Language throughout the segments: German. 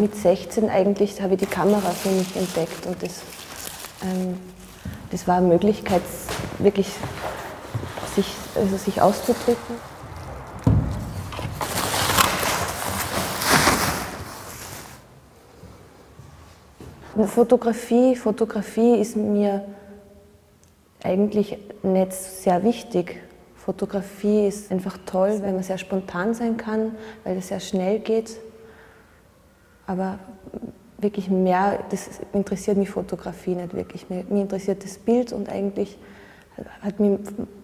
mit 16 eigentlich habe ich die Kamera für mich entdeckt und das, ähm, das war eine Möglichkeit, wirklich sich, also sich auszudrücken. Fotografie, Fotografie ist mir eigentlich nicht sehr wichtig. Fotografie ist einfach toll, weil man sehr spontan sein kann, weil es sehr schnell geht. Aber wirklich mehr, das interessiert mich Fotografie nicht wirklich. Mir, mir interessiert das Bild und eigentlich hat mich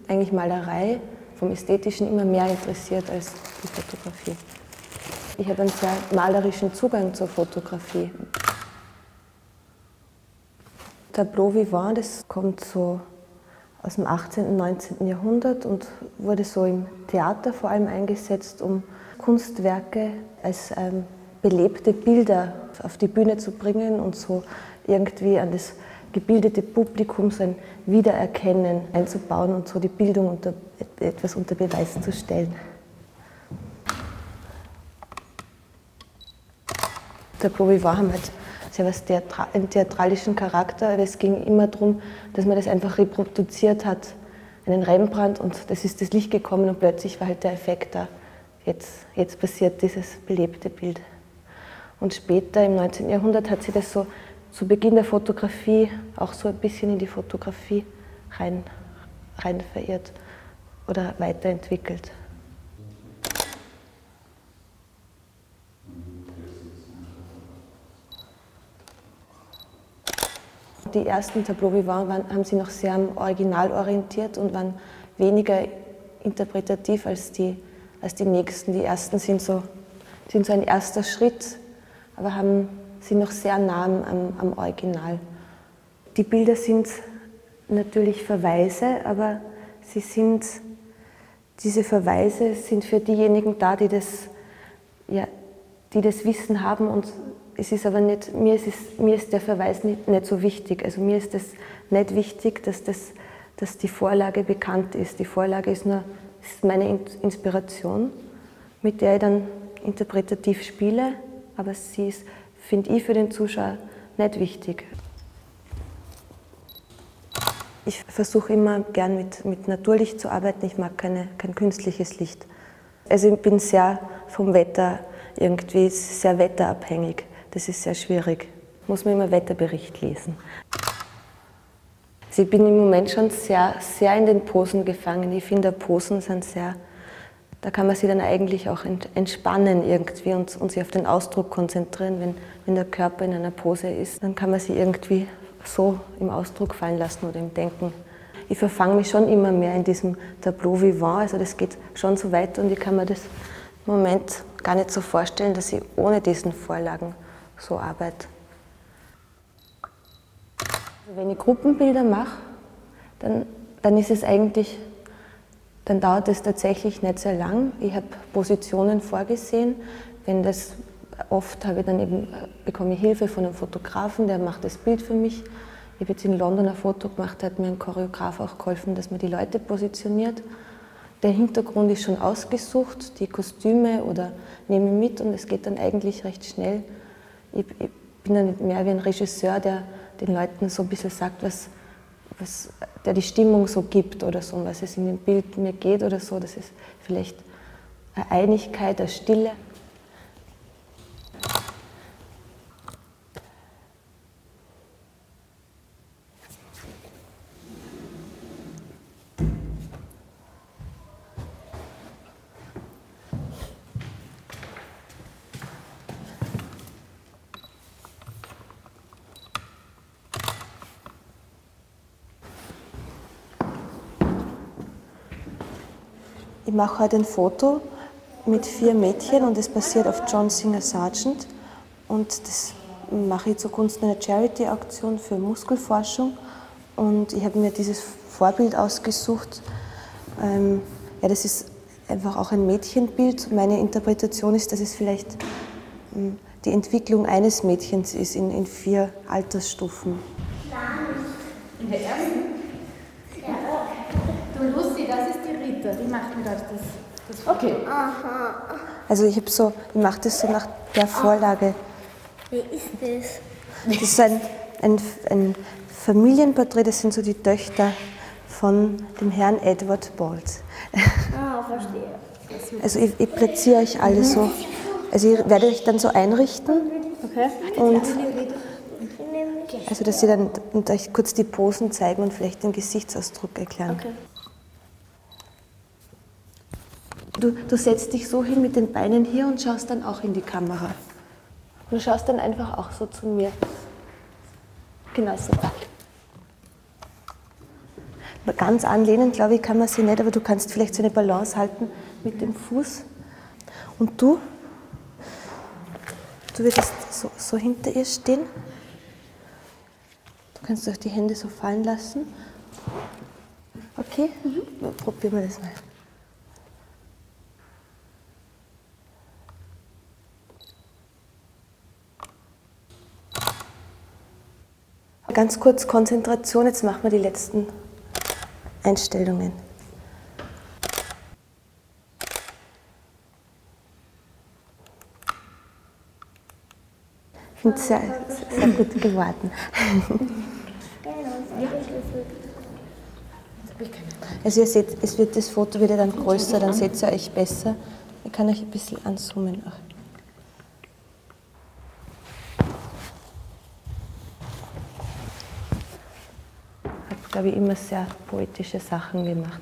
eigentlich Malerei vom Ästhetischen immer mehr interessiert als die Fotografie. Ich habe einen sehr malerischen Zugang zur Fotografie. Tableau Vivant, das kommt so aus dem 18. und 19. Jahrhundert und wurde so im Theater vor allem eingesetzt, um Kunstwerke als ähm, belebte Bilder auf die Bühne zu bringen und so irgendwie an das gebildete Publikum sein Wiedererkennen einzubauen und so die Bildung unter, etwas unter Beweis zu stellen. Tableau Vivant haben halt sehr was Theatra einen theatralischen Charakter. Es ging immer darum, dass man das einfach reproduziert hat, einen Rembrandt und das ist das Licht gekommen und plötzlich war halt der Effekt da. Jetzt, jetzt passiert dieses belebte Bild. Und später im 19. Jahrhundert hat sie das so zu Beginn der Fotografie auch so ein bisschen in die Fotografie rein, rein verirrt oder weiterentwickelt. Die ersten Tableau Vivant waren, haben sie noch sehr am Original orientiert und waren weniger interpretativ als die, als die nächsten. Die ersten sind so, sind so ein erster Schritt, aber haben, sind noch sehr nah am, am Original. Die Bilder sind natürlich Verweise, aber sie sind, diese Verweise sind für diejenigen da, die das, ja, die das Wissen haben und es ist aber nicht, mir ist, es, mir ist der Verweis nicht, nicht so wichtig. Also mir ist es nicht wichtig, dass, das, dass die Vorlage bekannt ist. Die Vorlage ist nur ist meine Inspiration, mit der ich dann interpretativ spiele, aber sie ist, finde ich, für den Zuschauer nicht wichtig. Ich versuche immer gern mit, mit Naturlicht zu arbeiten. Ich mag keine, kein künstliches Licht. Also ich bin sehr vom Wetter irgendwie sehr wetterabhängig. Das ist sehr schwierig. Muss man immer Wetterbericht lesen. Also ich bin im Moment schon sehr, sehr in den Posen gefangen. Ich finde, Posen sind sehr, da kann man sich dann eigentlich auch entspannen irgendwie und, und sich auf den Ausdruck konzentrieren. Wenn, wenn der Körper in einer Pose ist, dann kann man sich irgendwie so im Ausdruck fallen lassen oder im Denken. Ich verfange mich schon immer mehr in diesem Tableau vivant, also das geht schon so weit und ich kann mir das im Moment gar nicht so vorstellen, dass ich ohne diesen Vorlagen so arbeite. Wenn ich Gruppenbilder mache, dann, dann ist es eigentlich, dann dauert es tatsächlich nicht sehr lang. Ich habe Positionen vorgesehen. Wenn das oft habe ich dann eben, bekomme ich Hilfe von einem Fotografen, der macht das Bild für mich. Ich habe jetzt in London ein Foto gemacht, hat mir ein Choreograf auch geholfen, dass man die Leute positioniert. Der Hintergrund ist schon ausgesucht, die Kostüme oder nehme mit und es geht dann eigentlich recht schnell ich, ich bin dann mehr wie ein Regisseur, der den Leuten so ein bisschen sagt, was, was, der die Stimmung so gibt oder so, was es in dem Bild mir geht oder so. Das ist vielleicht eine Einigkeit, eine Stille. Ich mache heute ein Foto mit vier Mädchen und es basiert auf John Singer Sargent. Und das mache ich zugunsten einer Charity-Aktion für Muskelforschung. Und ich habe mir dieses Vorbild ausgesucht. Ähm, ja, das ist einfach auch ein Mädchenbild. Meine Interpretation ist, dass es vielleicht ähm, die Entwicklung eines Mädchens ist in, in vier Altersstufen. In der ersten? Rita, die macht mir das. das okay. Also ich habe so, ich mache das so nach der Vorlage Wer ist das? Das ist ein, ein, ein Familienporträt, das sind so die Töchter von dem Herrn Edward Bald. Ah, verstehe. Also ich, ich platziere euch alle so. Also ich werde euch dann so einrichten Okay. und also dass sie dann und euch kurz die Posen zeigen und vielleicht den Gesichtsausdruck erklären. Okay. Du, du setzt dich so hin mit den Beinen hier und schaust dann auch in die Kamera. Du schaust dann einfach auch so zu mir. Genau so. Ganz anlehnen, glaube ich, kann man sie nicht, aber du kannst vielleicht so eine Balance halten mit dem Fuß. Und du? Du würdest so, so hinter ihr stehen. Du kannst auch die Hände so fallen lassen. Okay? Probieren wir das mal. Ganz kurz Konzentration, jetzt machen wir die letzten Einstellungen. Ich finde es sehr, sehr gut geworden. Also ihr seht, es wird, das Foto wird dann größer, dann seht ihr euch besser. Ich kann euch ein bisschen anzoomen Ich habe, ich, immer sehr poetische Sachen gemacht.